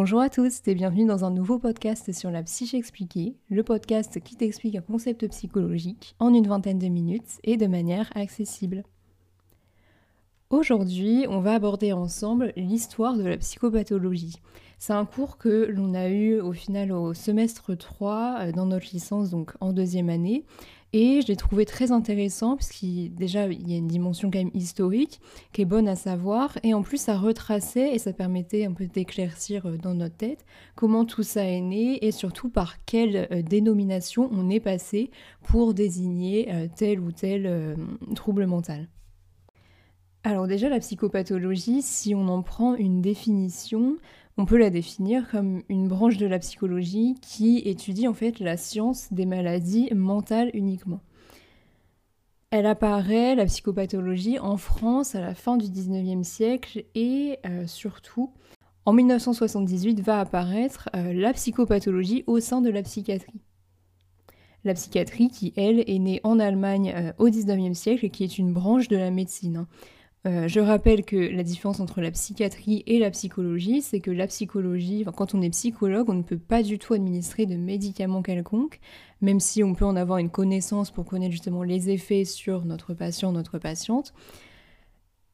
Bonjour à tous et bienvenue dans un nouveau podcast sur la psyché expliquée, le podcast qui t'explique un concept psychologique en une vingtaine de minutes et de manière accessible. Aujourd'hui, on va aborder ensemble l'histoire de la psychopathologie. C'est un cours que l'on a eu au final au semestre 3 euh, dans notre licence, donc en deuxième année, et je l'ai trouvé très intéressant parce qu'il déjà il y a une dimension quand historique qui est bonne à savoir et en plus ça retraçait et ça permettait un peu d'éclaircir euh, dans notre tête comment tout ça est né et surtout par quelle euh, dénomination on est passé pour désigner euh, tel ou tel trouble mental. Alors déjà la psychopathologie, si on en prend une définition, on peut la définir comme une branche de la psychologie qui étudie en fait la science des maladies mentales uniquement. Elle apparaît, la psychopathologie, en France à la fin du 19e siècle et euh, surtout en 1978 va apparaître euh, la psychopathologie au sein de la psychiatrie. La psychiatrie qui, elle, est née en Allemagne euh, au 19e siècle et qui est une branche de la médecine. Hein. Euh, je rappelle que la différence entre la psychiatrie et la psychologie, c'est que la psychologie, quand on est psychologue, on ne peut pas du tout administrer de médicaments quelconques, même si on peut en avoir une connaissance pour connaître justement les effets sur notre patient, notre patiente.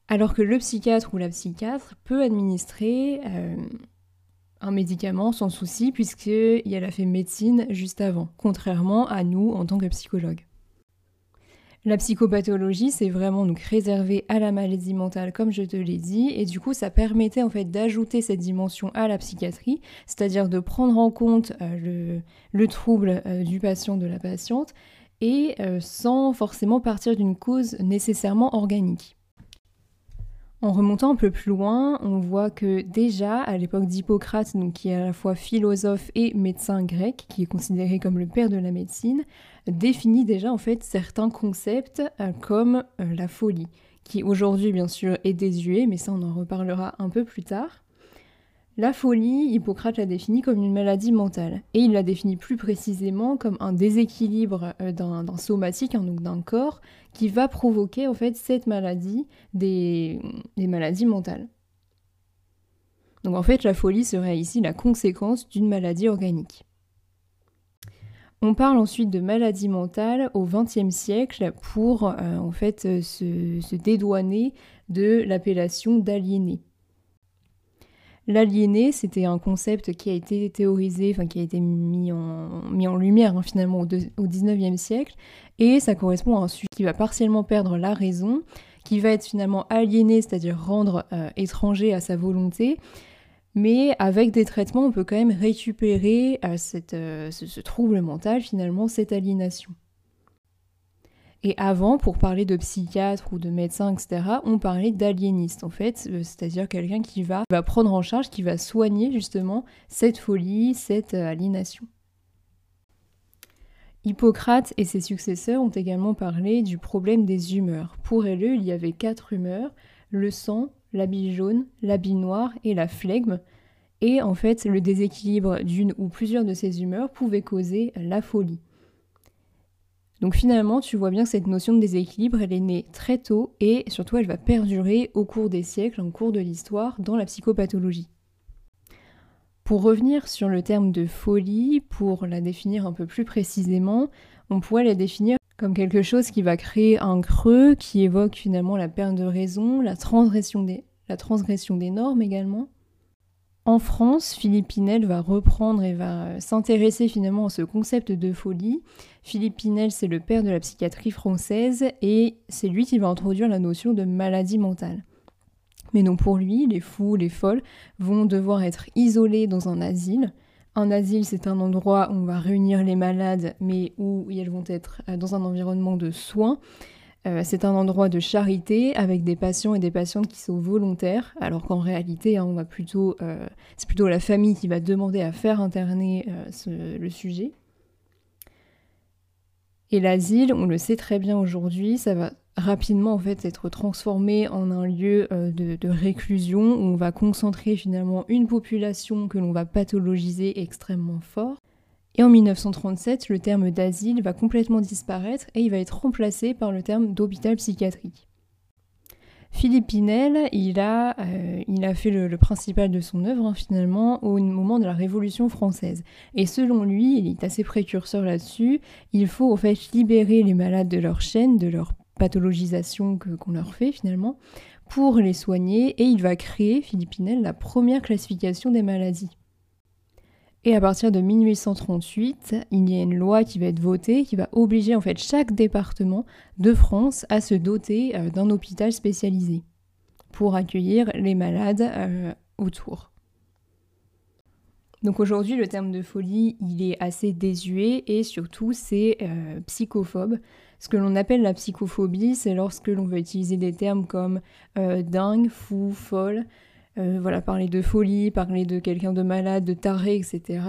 Alors que le psychiatre ou la psychiatre peut administrer euh, un médicament sans souci, puisqu'il a fait médecine juste avant, contrairement à nous en tant que psychologue. La psychopathologie, c'est vraiment donc réservé à la maladie mentale, comme je te l'ai dit, et du coup, ça permettait en fait d'ajouter cette dimension à la psychiatrie, c'est-à-dire de prendre en compte euh, le, trouble euh, du patient, de la patiente, et euh, sans forcément partir d'une cause nécessairement organique. En remontant un peu plus loin, on voit que déjà à l'époque d'Hippocrate, qui est à la fois philosophe et médecin grec, qui est considéré comme le père de la médecine, définit déjà en fait certains concepts euh, comme euh, la folie, qui aujourd'hui bien sûr est désuet, mais ça on en reparlera un peu plus tard. La folie, Hippocrate l'a définit comme une maladie mentale, et il la définit plus précisément comme un déséquilibre euh, d'un somatique, hein, donc d'un corps, qui va provoquer en fait cette maladie des, maladies mentales. Donc en fait, la folie serait ici la conséquence d'une maladie organique. On parle ensuite de maladie mentale au XXe siècle pour euh, en fait se, se dédouaner de l'appellation d'aliéné. L'aliéné, c'était un concept qui a été théorisé, enfin qui a été mis en, lumière hein, finalement au, au 19e siècle, et ça correspond à un sujet qui va partiellement perdre la raison, qui va être finalement aliéné, c'est-à-dire rendre euh, étranger à sa volonté, mais avec des traitements, on peut quand même récupérer euh, euh, ce trouble mental, finalement, cette aliénation. Et avant, pour parler de psychiatre ou de médecin, etc., on parlait d'aliéniste, en fait, euh, c'est-à-dire quelqu'un qui va, prendre en charge, qui va soigner justement cette folie, cette euh, aliénation. Hippocrate et ses successeurs ont également parlé du problème des humeurs. Pour eux, il y avait quatre humeurs, le sang, l'habit jaune, l'habit noir et la flegme. Et en fait, le déséquilibre d'une ou plusieurs de ces humeurs pouvait causer la folie. Donc finalement, tu vois bien que cette notion de déséquilibre, elle est née très tôt et surtout elle va perdurer au cours des siècles, au cours de l'histoire, dans la psychopathologie. Pour revenir sur le terme de folie, pour la définir un peu plus précisément, on pourrait la définir comme quelque chose qui va créer un creux, qui évoque finalement la perte de raison, la transgression des, la transgression des normes également, en France, Philippe Pinel va reprendre et va s'intéresser finalement à ce concept de folie. Philippe Pinel, c'est le père de la psychiatrie française et c'est lui qui va introduire la notion de maladie mentale. Mais non, pour lui, les fous, les folles vont devoir être isolés dans un asile. Un asile, c'est un endroit où on va réunir les malades, mais où elles vont être dans un environnement de soins. Euh, c'est un endroit de charité avec des patients et des patientes qui sont volontaires, alors qu'en réalité, hein, plutôt, euh, c'est plutôt la famille qui va demander à faire interner euh, le sujet. Et l'asile, on le sait très bien aujourd'hui, ça va rapidement en être transformé en un lieu de, de, réclusion où on va concentrer finalement une population que l'on va pathologiser extrêmement fort. Et en 1937, le terme d'asile va complètement disparaître et il va être remplacé par le terme d'hôpital psychiatrique. Philippe Pinel, il a, euh, fait le, principal de son œuvre hein, finalement au moment de la Révolution française. Et selon lui, il est assez précurseur là-dessus, il faut en fait libérer les malades de leur chaîne, de leur pathologisation qu'on leur fait finalement, pour les soigner et il va créer, Philippe Pinel, la première classification des maladies. Et à partir de 1838, il y a une loi qui va être votée qui va obliger en fait chaque département de France à se doter euh, d'un hôpital spécialisé pour accueillir les malades euh, autour. Donc aujourd'hui, le terme de folie, il est assez désuet et surtout c'est euh, psychophobe. Ce que l'on appelle la psychophobie, c'est lorsque l'on veut utiliser des termes comme dingue, fou, folle, euh, voilà, parler de folie, parler de quelqu'un de malade, de taré, etc.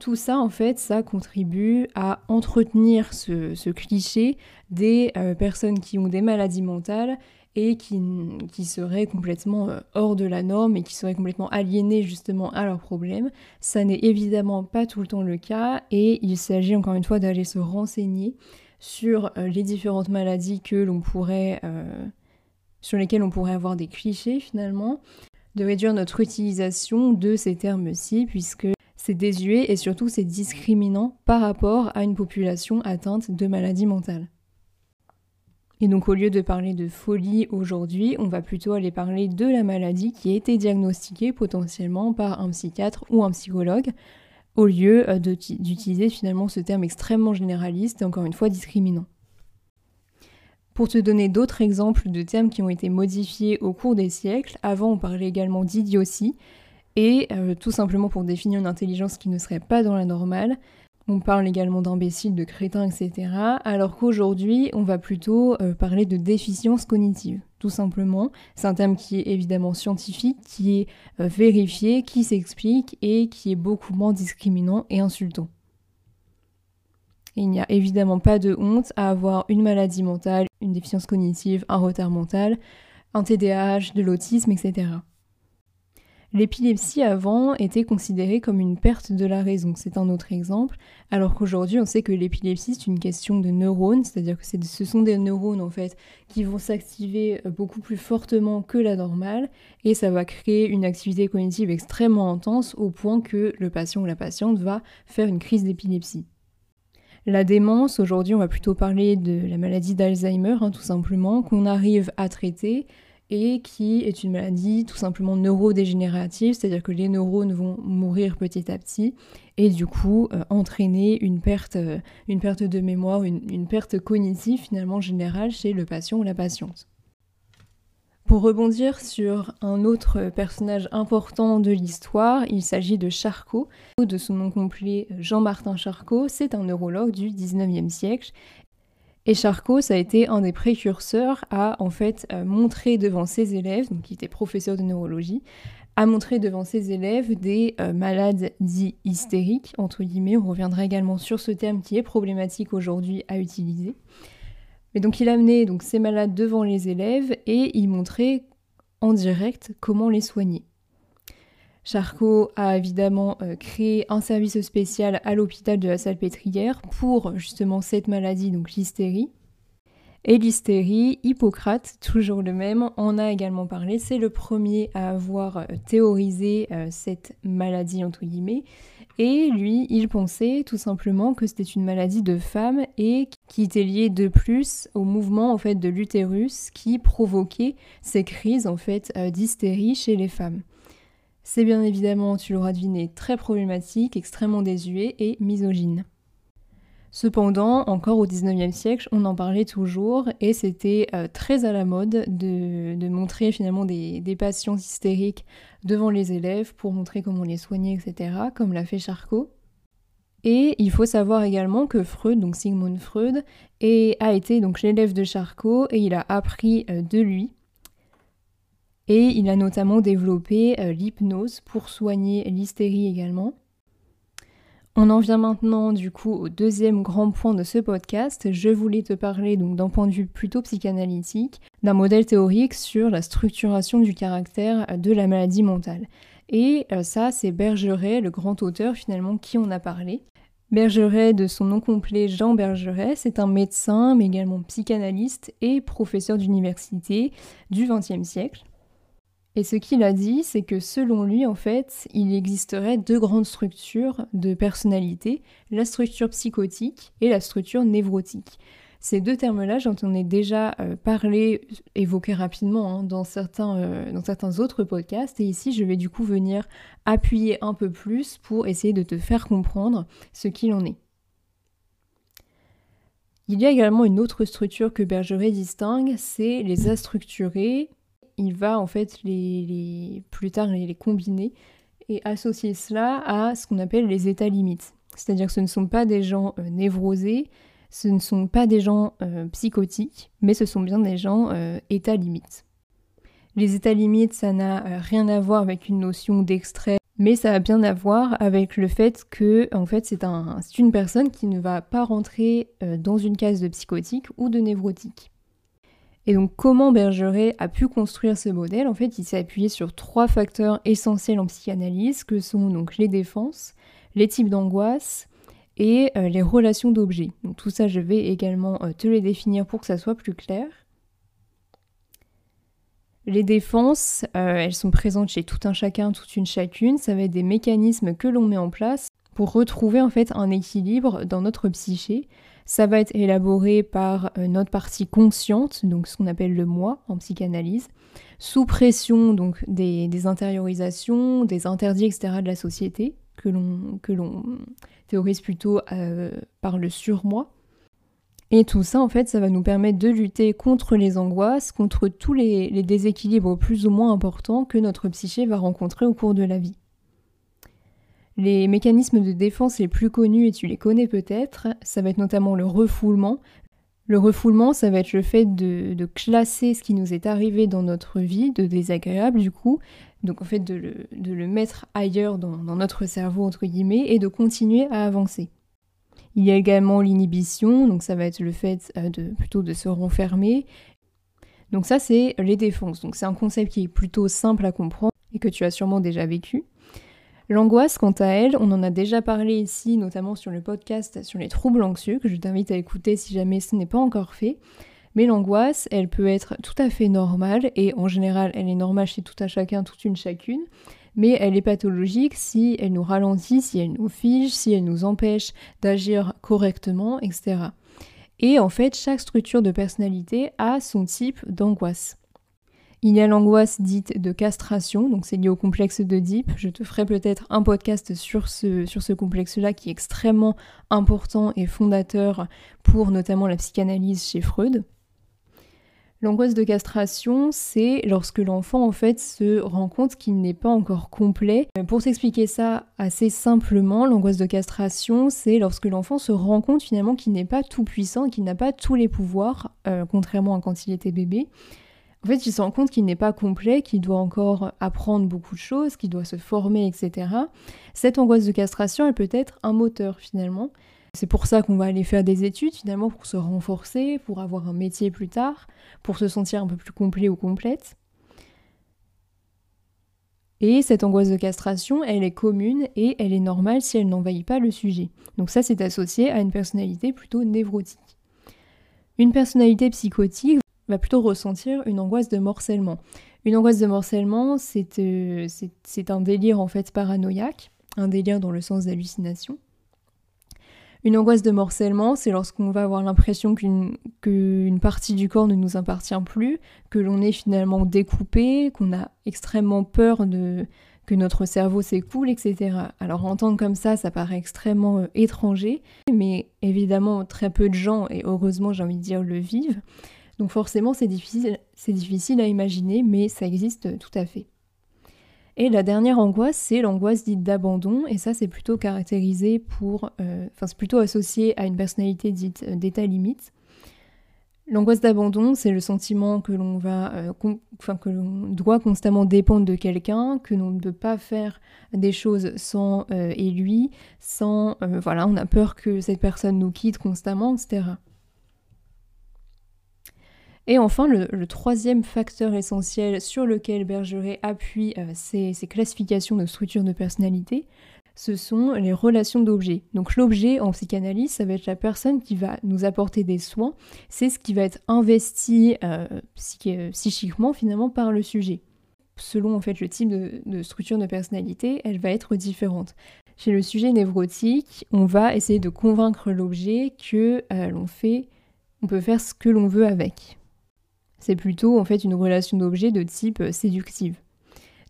Tout ça, en fait, ça contribue à entretenir ce, cliché des euh, personnes qui ont des maladies mentales et qui, seraient complètement euh, hors de la norme et qui seraient complètement aliénées justement à leurs problèmes. Ça n'est évidemment pas tout le temps le cas et il s'agit encore une fois d'aller se renseigner sur les différentes maladies que l'on pourrait sur lesquelles on pourrait avoir des clichés finalement de réduire notre utilisation de ces termes-ci, puisque c'est désuet et surtout c'est discriminant par rapport à une population atteinte de maladies mentales. Et donc au lieu de parler de folie aujourd'hui, on va plutôt aller parler de la maladie qui a été diagnostiquée potentiellement par un psychiatre ou un psychologue, au lieu euh, d'utiliser finalement ce terme extrêmement généraliste et encore une fois discriminant. Pour te donner d'autres exemples de termes qui ont été modifiés au cours des siècles, avant on parlait également d'idiotie, et euh, tout simplement pour définir une intelligence qui ne serait pas dans la normale, on parle également d'imbécile, de crétin, etc. Alors qu'aujourd'hui, on va plutôt euh, parler de déficience cognitive, tout simplement. C'est un terme qui est évidemment scientifique, qui est euh, vérifié, qui s'explique et qui est beaucoup moins discriminant et insultant il n'y a évidemment pas de honte à avoir une maladie mentale, une déficience cognitive, un retard mental, un TDAH, de l'autisme, etc. L'épilepsie avant était considérée comme une perte de la raison, c'est un autre exemple, alors qu'aujourd'hui on sait que l'épilepsie c'est une question de neurones, c'est-à-dire que ce sont des neurones en fait qui vont s'activer euh, beaucoup plus fortement que la normale et ça va créer une activité cognitive extrêmement intense au point que le patient ou la patiente va faire une crise d'épilepsie. La démence, aujourd'hui on va plutôt parler de la maladie d'Alzheimer, hein, tout simplement, qu'on arrive à traiter et qui est une maladie tout simplement neurodégénérative, c'est-à-dire que les neurones vont mourir petit à petit et du coup euh, entraîner une perte, euh, une perte de mémoire, une perte cognitive finalement générale chez le patient ou la patiente. Pour rebondir sur un autre personnage important de l'histoire, il s'agit de Charcot, de son nom complet Jean-Martin Charcot, c'est un neurologue du 19e siècle. Et Charcot, ça a été un des précurseurs à en fait euh, montrer devant ses élèves, donc qui était professeur de neurologie, à montrer devant ses élèves des euh, malades dits hystériques, entre guillemets. On reviendra également sur ce terme qui est problématique aujourd'hui à utiliser. Mais donc il amenait donc ces malades devant les élèves et il montrait en direct comment les soigner. Charcot a évidemment euh, créé un service spécial à l'hôpital de la Salpêtrière pour justement cette maladie, donc l'hystérie. Et l'hystérie, Hippocrate, toujours le même, en a également parlé. C'est le premier à avoir euh, théorisé euh, cette maladie, entre guillemets. Et lui, il pensait tout simplement que c'était une maladie de femme et qui était liée de plus au mouvement en fait de l'utérus qui provoquait ces crises en fait euh, d'hystérie chez les femmes. C'est bien évidemment, tu l'auras deviné, très problématique, extrêmement désuet et misogyne. Cependant, encore au 19e siècle, on en parlait toujours et c'était euh, très à la mode de, montrer finalement des, patients hystériques devant les élèves pour montrer comment les soigner, etc., comme l'a fait Charcot. Et il faut savoir également que Freud, donc Sigmund Freud, a été donc l'élève de Charcot et il a appris euh, de lui. Et il a notamment développé euh, l'hypnose pour soigner l'hystérie également. On en vient maintenant du coup au deuxième grand point de ce podcast. Je voulais te parler donc d'un point de vue plutôt psychanalytique, d'un modèle théorique sur la structuration du caractère de la maladie mentale. Et euh, ça, c'est Bergeret, le grand auteur finalement, qui en a parlé. Bergeret, de son nom complet Jean Bergeret, c'est un médecin, mais également psychanalyste et professeur d'université du XXe siècle. Et ce qu'il a dit, c'est que selon lui, en fait, il existerait deux grandes structures de personnalité, la structure psychotique et la structure névrotique. Ces deux termes-là, j'en ai déjà euh, parlé, évoqué rapidement hein, dans, certains, euh, dans certains autres podcasts, et ici je vais du coup venir appuyer un peu plus pour essayer de te faire comprendre ce qu'il en est. Il y a également une autre structure que Bergeret distingue, c'est les astructurés. Il va en fait les, plus tard les, combiner et associer cela à ce qu'on appelle les états limites. C'est-à-dire que ce ne sont pas des gens euh, névrosés, ce ne sont pas des gens euh, psychotiques, mais ce sont bien des gens euh, état limite. Les états limites, ça n'a rien à voir avec une notion d'extrait, mais ça a bien à voir avec le fait que, en fait, c'est un, une personne qui ne va pas rentrer dans une case de psychotique ou de névrotique. Et donc, comment Bergeret a pu construire ce modèle? En fait, il s'est appuyé sur trois facteurs essentiels en psychanalyse, que sont donc les défenses, les types d'angoisse et euh, les relations d'objets. Tout ça, je vais également euh, te les définir pour que ça soit plus clair. Les défenses, euh, elles sont présentes chez tout un chacun, toute une chacune. Ça va être des mécanismes que l'on met en place pour retrouver en fait un équilibre dans notre psyché. Ça va être élaboré par notre partie consciente, donc ce qu'on appelle le moi en psychanalyse, sous pression donc des, des intériorisations, des interdits, etc. de la société que l'on théorise plutôt euh, par le surmoi. Et tout ça, en fait, ça va nous permettre de lutter contre les angoisses, contre tous les, déséquilibres plus ou moins importants que notre psyché va rencontrer au cours de la vie. Les mécanismes de défense les plus connus, et tu les connais peut-être, ça va être notamment le refoulement. Le refoulement, ça va être le fait de, classer ce qui nous est arrivé dans notre vie, de désagréable du coup, donc en fait de le, mettre ailleurs dans, notre cerveau entre guillemets et de continuer à avancer. Il y a également l'inhibition, donc ça va être le fait euh, de plutôt de se renfermer. Donc ça c'est les défenses. Donc c'est un concept qui est plutôt simple à comprendre et que tu as sûrement déjà vécu. L'angoisse, quant à elle, on en a déjà parlé ici, notamment sur le podcast sur les troubles anxieux, que je t'invite à écouter si jamais ce n'est pas encore fait. Mais l'angoisse, elle peut être tout à fait normale, et en général, elle est normale chez tout un chacun, toute une chacune, mais elle est pathologique si elle nous ralentit, si elle nous fige, si elle nous empêche d'agir correctement, etc. Et en fait, chaque structure de personnalité a son type d'angoisse. Il y a l'angoisse dite de castration, donc c'est lié au complexe d'Oedipe. Je te ferai peut-être un podcast sur ce, complexe-là qui est extrêmement important et fondateur pour notamment la psychanalyse chez Freud. L'angoisse de castration, c'est lorsque l'enfant en fait se rend compte qu'il n'est pas encore complet. Euh, pour s'expliquer ça assez simplement, l'angoisse de castration, c'est lorsque l'enfant se rend compte finalement qu'il n'est pas tout puissant, qu'il n'a pas tous les pouvoirs, euh, contrairement à quand il était bébé. En fait, il se rend compte qu'il n'est pas complet, qu'il doit encore apprendre beaucoup de choses, qu'il doit se former, etc. Cette angoisse de castration, elle peut être un moteur finalement. C'est pour ça qu'on va aller faire des études finalement pour se renforcer, pour avoir un métier plus tard, pour se sentir un peu plus complet ou complète. Et cette angoisse de castration, elle est commune et elle est normale si elle n'envahit pas le sujet. Donc ça, c'est associé à une personnalité plutôt névrotique. Une personnalité psychotique va plutôt ressentir une angoisse de morcellement. Une angoisse de morcellement, c'est euh, un délire en fait paranoïaque, un délire dans le sens d'hallucination. Une angoisse de morcellement, c'est lorsqu'on va avoir l'impression qu'une partie du corps ne nous appartient plus, que l'on est finalement découpé, qu'on a extrêmement peur de que notre cerveau s'écoule, etc. Alors entendre comme ça, ça paraît extrêmement euh, étranger, mais évidemment très peu de gens, et heureusement j'ai envie de dire, le vivent. Donc forcément c'est difficile, à imaginer, mais ça existe tout à fait. Et la dernière angoisse, c'est l'angoisse dite d'abandon, et ça c'est plutôt caractérisé pour, euh, c'est plutôt associé à une personnalité dite euh, d'état limite. L'angoisse d'abandon, c'est le sentiment que l'on va, euh, enfin que l'on doit constamment dépendre de quelqu'un, que l'on ne peut pas faire des choses sans et lui, sans, voilà, on a peur que cette personne nous quitte constamment, etc. Et enfin, le, troisième facteur essentiel sur lequel Bergeret appuie ses, euh, classifications de structures de personnalité, ce sont les relations d'objets. Donc l'objet en psychanalyse, ça va être la personne qui va nous apporter des soins, c'est ce qui va être investi euh, psychiquement finalement par le sujet. Selon en fait le type de, structure de personnalité, elle va être différente. Chez le sujet névrotique, on va essayer de convaincre l'objet que euh, l'on fait, on peut faire ce que l'on veut avec. C'est plutôt en fait une relation d'objet de type euh, séductive.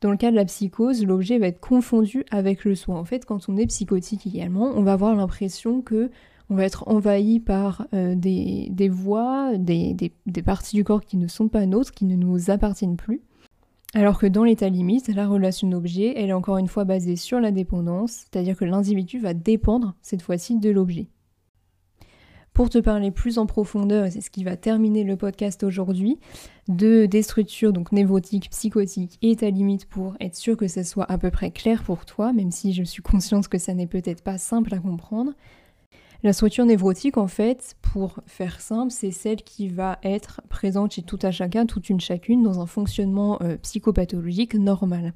Dans le cas de la psychose, l'objet va être confondu avec le soin. En fait, quand on est psychotique également, on va avoir l'impression que on va être envahi par euh, des, voix, des, des, parties du corps qui ne sont pas nôtres, qui ne nous appartiennent plus. Alors que dans l'état limite, la relation d'objet, elle est encore une fois basée sur la dépendance, c'est-à-dire que l'individu va dépendre cette fois-ci de l'objet. Pour te parler plus en profondeur, et c'est ce qui va terminer le podcast aujourd'hui, de des structures donc névrotiques, psychotiques et ta limite pour être sûr que ça soit à peu près clair pour toi, même si je suis consciente que ça n'est peut-être pas simple à comprendre. La structure névrotique, en fait, pour faire simple, c'est celle qui va être présente chez tout un chacun, toute une chacune, dans un fonctionnement euh, psychopathologique normal.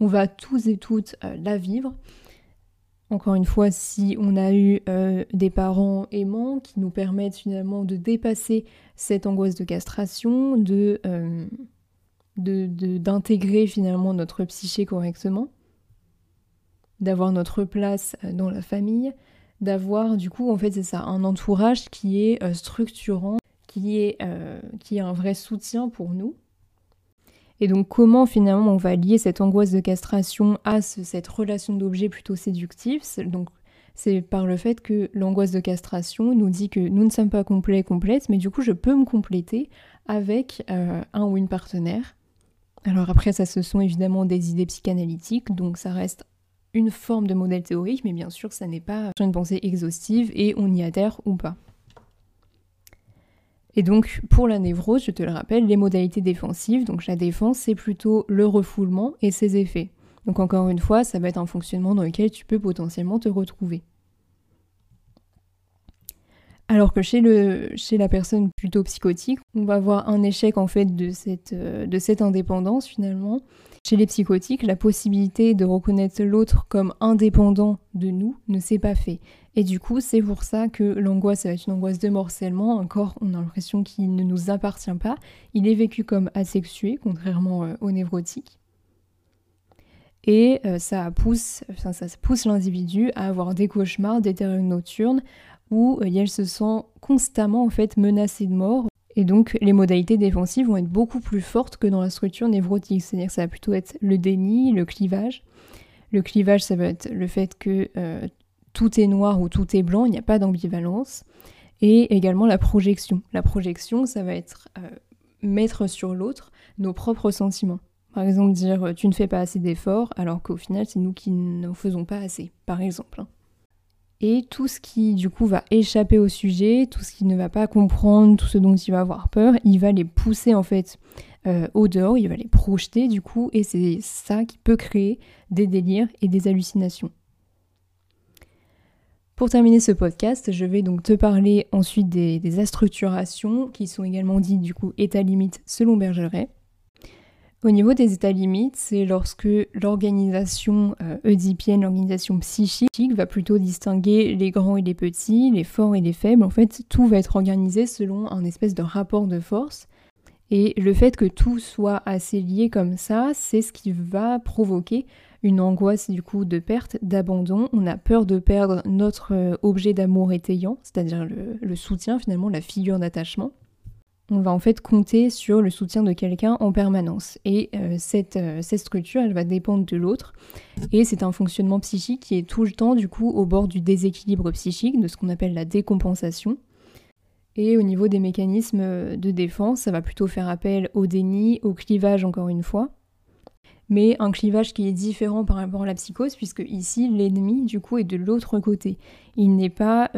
On va tous et toutes euh, la vivre. Encore une fois, si on a eu euh, des parents aimants qui nous permettent finalement de dépasser cette angoisse de castration, de, euh, d'intégrer finalement notre psyché correctement, d'avoir notre place euh, dans la famille, d'avoir du coup en fait c'est ça un entourage qui est structurant, qui est, qui est un vrai soutien pour nous et donc comment finalement on va lier cette angoisse de castration à cette relation d'objet plutôt séductive Donc c'est par le fait que l'angoisse de castration nous dit que nous ne sommes pas complets, complètes, mais du coup je peux me compléter avec euh, un ou une partenaire. Alors après ça ce sont évidemment des idées psychanalytiques, donc ça reste une forme de modèle théorique, mais bien sûr ça n'est pas une pensée exhaustive et on y adhère ou pas. Et donc pour la névrose, je te le rappelle, les modalités défensives, donc la défense, c'est plutôt le refoulement et ses effets. Donc encore une fois, ça va être un fonctionnement dans lequel tu peux potentiellement te retrouver. Alors que chez, la personne plutôt psychotique, on va avoir un échec en fait de cette, euh, de cette indépendance finalement. Chez les psychotiques, la possibilité de reconnaître l'autre comme indépendant de nous ne s'est pas fait. Et du coup, c'est pour ça que l'angoisse, ça va être une angoisse de morcellement. Encore, on a l'impression qu'il ne nous appartient pas. Il est vécu comme asexué, contrairement euh, au névrotique. Et euh, ça pousse, ça pousse l'individu à avoir des cauchemars, des terreurs nocturnes, où euh, elle se sent constamment en fait menacée de mort. Et donc les modalités défensives vont être beaucoup plus fortes que dans la structure névrotique. C'est-à-dire que ça va plutôt être le déni, le clivage. Le clivage, ça va être le fait que tout est noir ou tout est blanc, il n'y a pas d'ambivalence. Et également la projection. La projection, ça va être euh, mettre sur l'autre nos propres sentiments. Par exemple, dire tu ne fais pas assez d'efforts, alors qu'au final, c'est nous qui n'en faisons pas assez, par exemple. Hein et tout ce qui du coup va échapper au sujet, tout ce qui ne va pas comprendre, tout ce dont il va avoir peur, il va les pousser en fait euh, au dehors, il va les projeter du coup, et c'est ça qui peut créer des délires et des hallucinations. Pour terminer ce podcast, je vais donc te parler ensuite des, des astructurations qui sont également dites du coup état limite selon Bergeret. Au niveau des états limites, c'est lorsque l'organisation euh, oedipienne, l'organisation psychique, va plutôt distinguer les grands et les petits, les forts et les faibles. En fait, tout va être organisé selon un espèce de rapport de force. Et le fait que tout soit assez lié comme ça, c'est ce qui va provoquer une angoisse du coup de perte, d'abandon. On a peur de perdre notre euh, objet d'amour étayant, c'est-à-dire le soutien finalement, la figure d'attachement on va en fait compter sur le soutien de quelqu'un en permanence. Et euh, cette, euh, cette, structure, elle va dépendre de l'autre. Et c'est un fonctionnement psychique qui est tout le temps, du coup, au bord du déséquilibre psychique, de ce qu'on appelle la décompensation. Et au niveau des mécanismes euh, de défense, ça va plutôt faire appel au déni, au clivage, encore une fois. Mais un clivage qui est différent par rapport à la psychose, puisque ici, l'ennemi, du coup, est de l'autre côté. Il n'est pas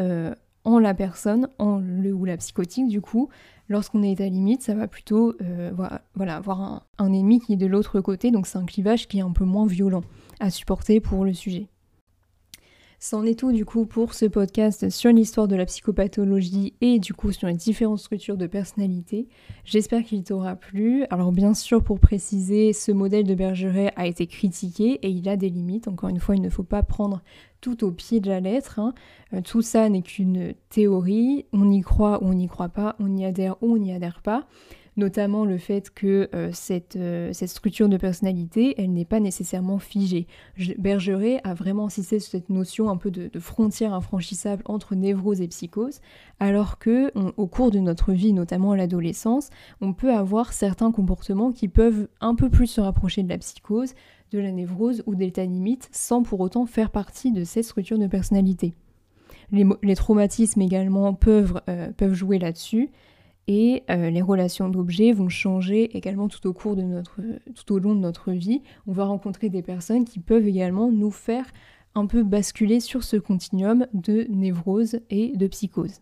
en la personne, en le ou la psychotique, du coup, Lorsqu'on est à limite, ça va plutôt euh, avoir un, ennemi qui est de l'autre côté, donc c'est un clivage qui est un peu moins violent à supporter pour le sujet. C'en est tout du coup pour ce podcast sur l'histoire de la psychopathologie et du coup sur les différentes structures de personnalité. J'espère qu'il t'aura plu. Alors bien sûr pour préciser, ce modèle de Bergeret a été critiqué et il a des limites. Encore une fois, il ne faut pas prendre tout au pied de la lettre. Hein. Euh, tout ça n'est qu'une théorie. On y croit ou on n'y croit pas, on y adhère ou on n'y adhère pas notamment le fait que euh, cette, euh, cette, structure de personnalité, elle n'est pas nécessairement figée. Bergeret a vraiment insisté sur cette notion un peu de, frontière infranchissable entre névrose et psychose, alors que au cours de notre vie, notamment à l'adolescence, on peut avoir certains comportements qui peuvent un peu plus se rapprocher de la psychose, de la névrose ou d'état limite, sans pour autant faire partie de cette structure de personnalité. Les, traumatismes également peuvent, euh, peuvent jouer là-dessus, et euh, les relations d'objets vont changer également tout au cours tout au long de notre vie. On va rencontrer des personnes qui peuvent également nous faire un peu basculer sur ce continuum de névrose et de psychose.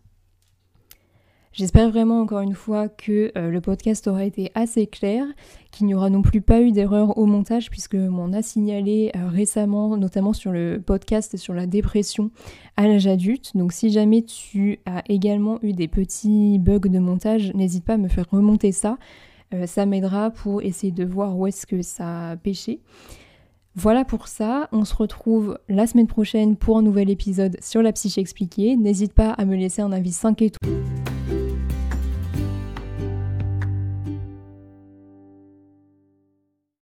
J'espère vraiment encore une fois que euh, le podcast aura été assez clair, qu'il n'y aura non plus pas eu d'erreur au montage puisque m'en a signalé euh, récemment, notamment sur le podcast sur la dépression à l'âge adulte. Donc si jamais tu as également eu des petits bugs de montage, n'hésite pas à me faire remonter ça. Euh, ça m'aidera pour essayer de voir où est-ce que ça a pêché. Voilà pour ça, on se retrouve la semaine prochaine pour un nouvel épisode sur la psyché expliquée. N'hésite pas à me laisser un avis 5 étoiles.